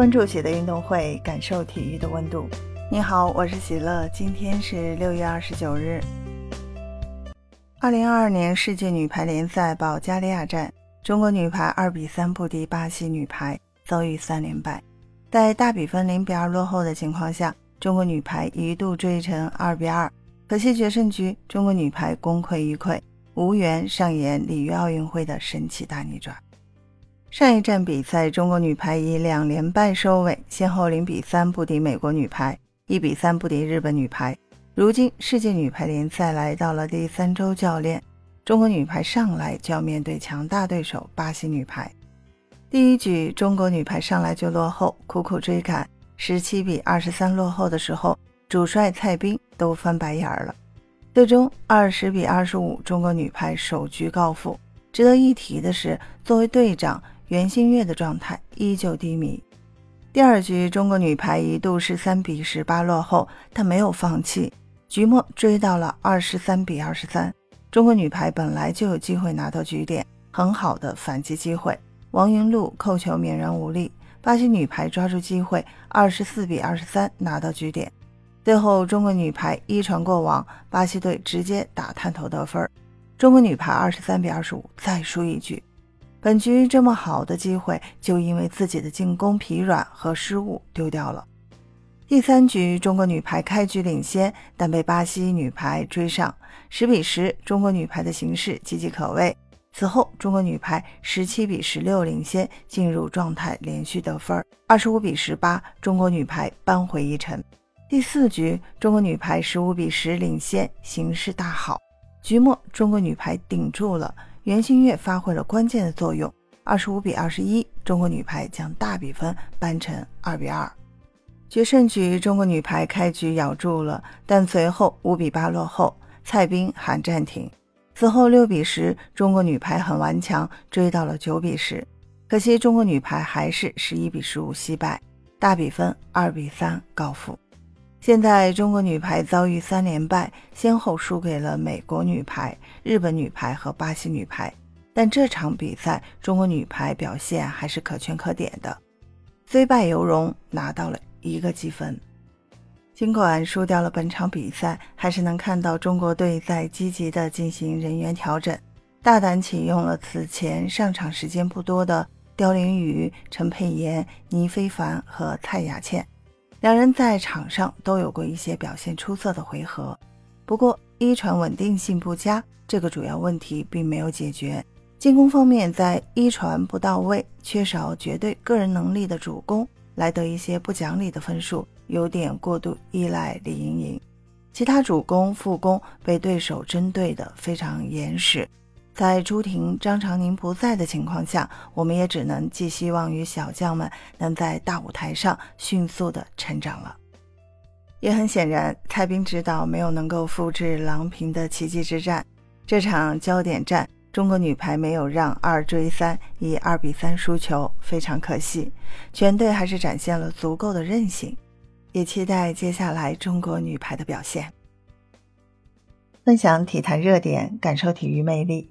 关注喜的运动会，感受体育的温度。你好，我是喜乐，今天是六月二十九日。二零二二年世界女排联赛保加利亚站，中国女排二比三不敌巴西女排，遭遇三连败。在大比分零比二落后的情况下，中国女排一度追成二比二，可惜决胜局中国女排功亏一篑，无缘上演里约奥运会的神奇大逆转。上一站比赛，中国女排以两连败收尾，先后零比三不敌美国女排，一比三不敌日本女排。如今世界女排联赛来到了第三周教练，中国女排上来就要面对强大对手巴西女排。第一局，中国女排上来就落后，苦苦追赶，十七比二十三落后的时候，主帅蔡斌都翻白眼了。最终二十比二十五，中国女排首局告负。值得一提的是，作为队长。袁心玥的状态依旧低迷。第二局，中国女排一度是三比十八落后，但没有放弃，局末追到了二十三比二十三。中国女排本来就有机会拿到局点，很好的反击机会。王云璐扣球免然无力，巴西女排抓住机会，二十四比二十三拿到局点。最后，中国女排一传过网，巴西队直接打探头得分。中国女排二十三比二十五再输一局。本局这么好的机会，就因为自己的进攻疲软和失误丢掉了。第三局，中国女排开局领先，但被巴西女排追上，十比十，中国女排的形势岌岌可危。此后，中国女排十七比十六领先，进入状态，连续得分，二十五比十八，中国女排扳回一城。第四局，中国女排十五比十领先，形势大好。局末，中国女排顶住了。袁心玥发挥了关键的作用，二十五比二十一，中国女排将大比分扳成二比二。决胜局，中国女排开局咬住了，但随后五比八落后，蔡斌喊暂停。此后六比十，中国女排很顽强，追到了九比十，可惜中国女排还是十一比十五惜败，大比分二比三告负。现在中国女排遭遇三连败，先后输给了美国女排、日本女排和巴西女排。但这场比赛中国女排表现还是可圈可点的，虽败犹荣，拿到了一个积分。尽管输掉了本场比赛，还是能看到中国队在积极的进行人员调整，大胆启用了此前上场时间不多的刁琳宇、陈佩妍、倪非凡和蔡雅倩。两人在场上都有过一些表现出色的回合，不过一传稳定性不佳这个主要问题并没有解决。进攻方面，在一传不到位、缺少绝对个人能力的主攻，来得一些不讲理的分数，有点过度依赖李盈莹。其他主攻、副攻被对手针对的非常严实。在朱婷、张常宁不在的情况下，我们也只能寄希望于小将们能在大舞台上迅速的成长了。也很显然，蔡斌指导没有能够复制郎平的奇迹之战。这场焦点战，中国女排没有让二追三，以二比三输球，非常可惜。全队还是展现了足够的韧性，也期待接下来中国女排的表现。分享体坛热点，感受体育魅力。